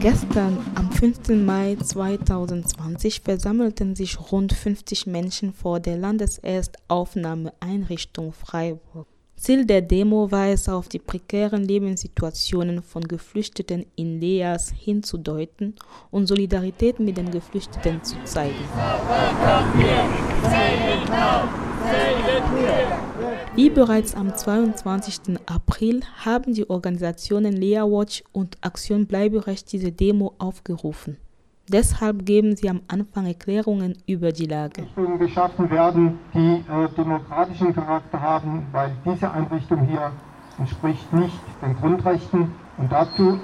Gestern, am 15. Mai 2020, versammelten sich rund 50 Menschen vor der Landeserstaufnahmeeinrichtung Freiburg. Ziel der Demo war es, auf die prekären Lebenssituationen von Geflüchteten in Leas hinzudeuten und Solidarität mit den Geflüchteten zu zeigen. Wie bereits am 22. April haben die Organisationen Lea Watch und Aktion Bleiberecht diese Demo aufgerufen. Deshalb geben sie am Anfang Erklärungen über die Lage. Einrichtungen geschaffen werden, die äh, demokratischen Charakter haben, weil diese Einrichtung hier entspricht nicht den Grundrechten. Und dazu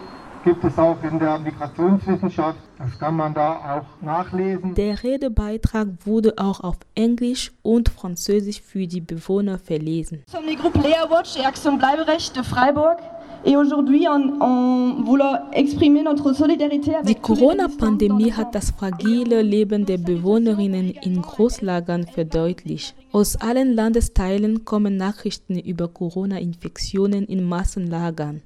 gibt es auch in der Migrationswissenschaft, das kann man da auch nachlesen. Der Redebeitrag wurde auch auf Englisch und Französisch für die Bewohner verlesen. Sommes les groupes Léa Watch et Action Bleiberecht de Freiburg. Die Corona-Pandemie hat das fragile Leben der Bewohnerinnen in Großlagern verdeutlicht. Aus allen Landesteilen kommen Nachrichten über Corona-Infektionen in Massenlagern.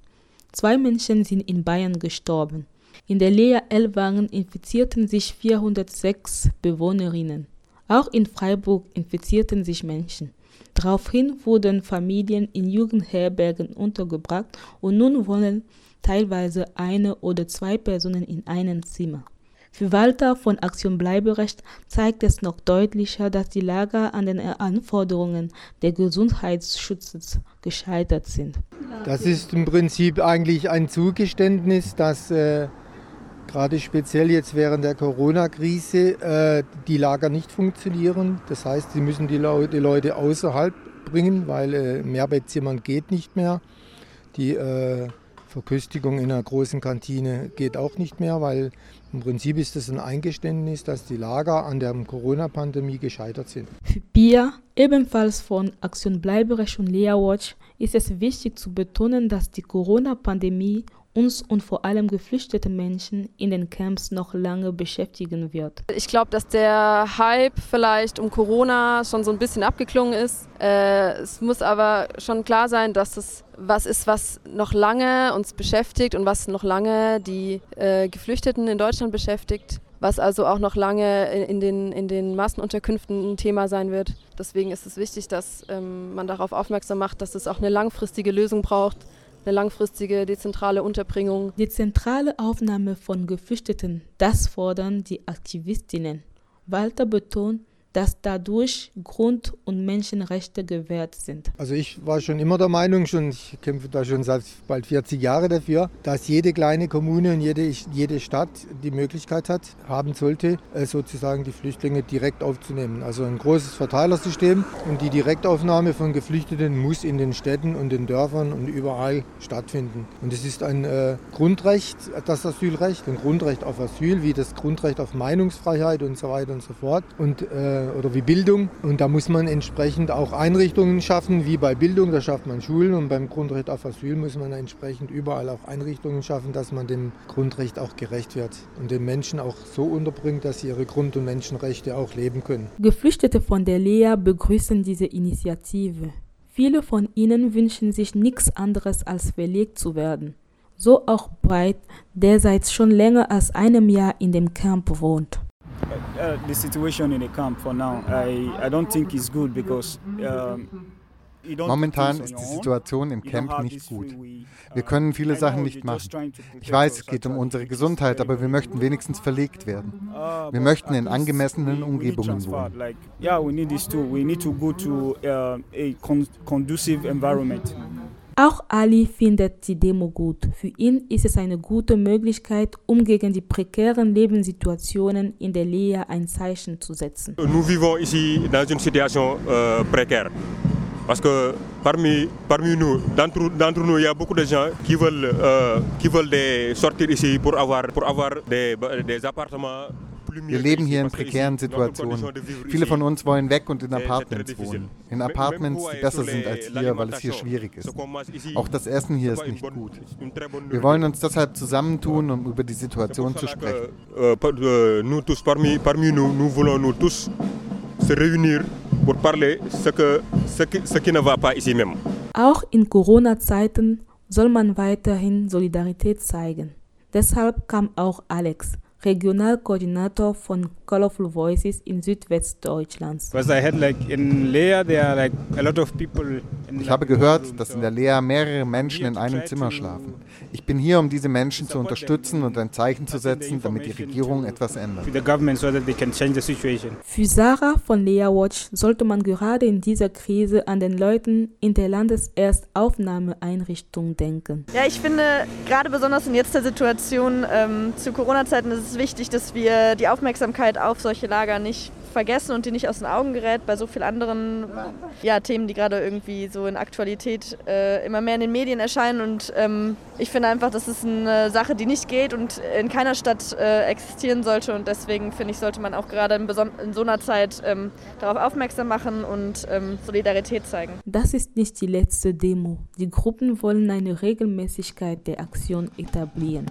Zwei Menschen sind in Bayern gestorben. In der Lea Elwangen infizierten sich 406 Bewohnerinnen. Auch in Freiburg infizierten sich Menschen. Daraufhin wurden Familien in Jugendherbergen untergebracht und nun wohnen teilweise eine oder zwei Personen in einem Zimmer. Für Walter von Aktion Bleiberecht zeigt es noch deutlicher, dass die Lager an den Anforderungen des Gesundheitsschutzes gescheitert sind. Das ist im Prinzip eigentlich ein Zugeständnis, dass äh, gerade speziell jetzt während der Corona-Krise äh, die Lager nicht funktionieren. Das heißt, sie müssen die, Leu die Leute außerhalb bringen, weil äh, Mehrbettzimmern geht nicht mehr. Die äh, Verköstigung in einer großen Kantine geht auch nicht mehr, weil im Prinzip ist es ein Eingeständnis, dass die Lager an der Corona-Pandemie gescheitert sind. Für Pia, ebenfalls von Aktion Bleiberecht und Lea Watch, ist es wichtig zu betonen, dass die Corona-Pandemie uns und vor allem geflüchtete Menschen in den Camps noch lange beschäftigen wird. Ich glaube, dass der Hype vielleicht um Corona schon so ein bisschen abgeklungen ist. Äh, es muss aber schon klar sein, dass es was ist, was noch lange uns beschäftigt und was noch lange die äh, Geflüchteten in Deutschland beschäftigt. Was also auch noch lange in, den, in den Massenunterkünften ein Thema sein wird. Deswegen ist es wichtig, dass ähm, man darauf aufmerksam macht, dass es auch eine langfristige Lösung braucht, eine langfristige dezentrale Unterbringung. Die zentrale Aufnahme von Geflüchteten, das fordern die Aktivistinnen. Walter betont, dass dadurch Grund- und Menschenrechte gewährt sind. Also ich war schon immer der Meinung, schon, ich kämpfe da schon seit bald 40 Jahren dafür, dass jede kleine Kommune und jede, jede Stadt die Möglichkeit hat, haben sollte, äh, sozusagen die Flüchtlinge direkt aufzunehmen. Also ein großes Verteilersystem und die Direktaufnahme von Geflüchteten muss in den Städten und den Dörfern und überall stattfinden. Und es ist ein äh, Grundrecht, das Asylrecht, ein Grundrecht auf Asyl, wie das Grundrecht auf Meinungsfreiheit und so weiter und so fort. Und äh, oder wie Bildung. Und da muss man entsprechend auch Einrichtungen schaffen, wie bei Bildung, da schafft man Schulen und beim Grundrecht auf Asyl muss man entsprechend überall auch Einrichtungen schaffen, dass man dem Grundrecht auch gerecht wird und den Menschen auch so unterbringt, dass sie ihre Grund- und Menschenrechte auch leben können. Geflüchtete von der Lea begrüßen diese Initiative. Viele von ihnen wünschen sich nichts anderes als verlegt zu werden. So auch Breit, der seit schon länger als einem Jahr in dem Camp wohnt. Uh, the situation in the camp for now, I, I don't think is good because um, Momentan ist die Situation im Camp nicht gut. Wir Uh, können viele I Sachen nicht machen. Ich weiß, es geht um unsere Gesundheit, aber wir möchten wenigstens verlegt werden. Uh, Wir möchten in angemessenen we- we need Umgebungen transfer. wohnen. Auch Ali findet die Demo gut. Für ihn ist es eine gute Möglichkeit, um gegen die prekären Lebenssituationen in der Lea ein Zeichen zu setzen. Nous vivons ici dans une situation euh, précaire. Parce que parmi, parmi nous, d'entre nous, il y a beaucoup de gens qui veulent, euh, qui veulent des, sortir ici pour avoir, pour avoir des, des appartements Wir leben hier in prekären Situationen. Viele von uns wollen weg und in très Apartments wohnen. In Apartments, die besser sind als hier, weil es hier schwierig ist. Auch das Essen hier ist nicht gut. Wir wollen uns deshalb zusammentun, um über die Situation zu sprechen. que, par- nous tous, parmi, parmi nous, nous voulons nous tous se réunir pour parler ce, que, ce, qui, ce qui ne va pas ici même. Auch in Corona-Zeiten soll man weiterhin Solidarität zeigen. Deshalb kam auch Alex, Regional Coordinator von Colorful Voices in Südwestdeutschland. Because I had like in Leer there are like a lot of people Ich habe gehört, dass in der Lea mehrere Menschen in einem Zimmer schlafen. Ich bin hier, um diese Menschen zu unterstützen und ein Zeichen zu setzen, damit die Regierung etwas ändert. Für Sarah von Lea Watch sollte man gerade in dieser Krise an den Leuten in der Landeserstaufnahmeeinrichtung denken. Ja, ich finde, gerade besonders in jetzt der Situation ähm, zu Corona-Zeiten ist es wichtig, dass wir die Aufmerksamkeit auf solche Lager nicht vergessen und die nicht aus den Augen gerät bei so vielen anderen ja, Themen, die gerade irgendwie so in Aktualität äh, immer mehr in den Medien erscheinen. Und ähm, ich finde einfach, das ist eine Sache, die nicht geht und in keiner Stadt äh, existieren sollte. Und deswegen finde ich, sollte man auch gerade in, in so einer Zeit ähm, darauf aufmerksam machen und ähm, Solidarität zeigen. Das ist nicht die letzte Demo. Die Gruppen wollen eine Regelmäßigkeit der Aktion etablieren.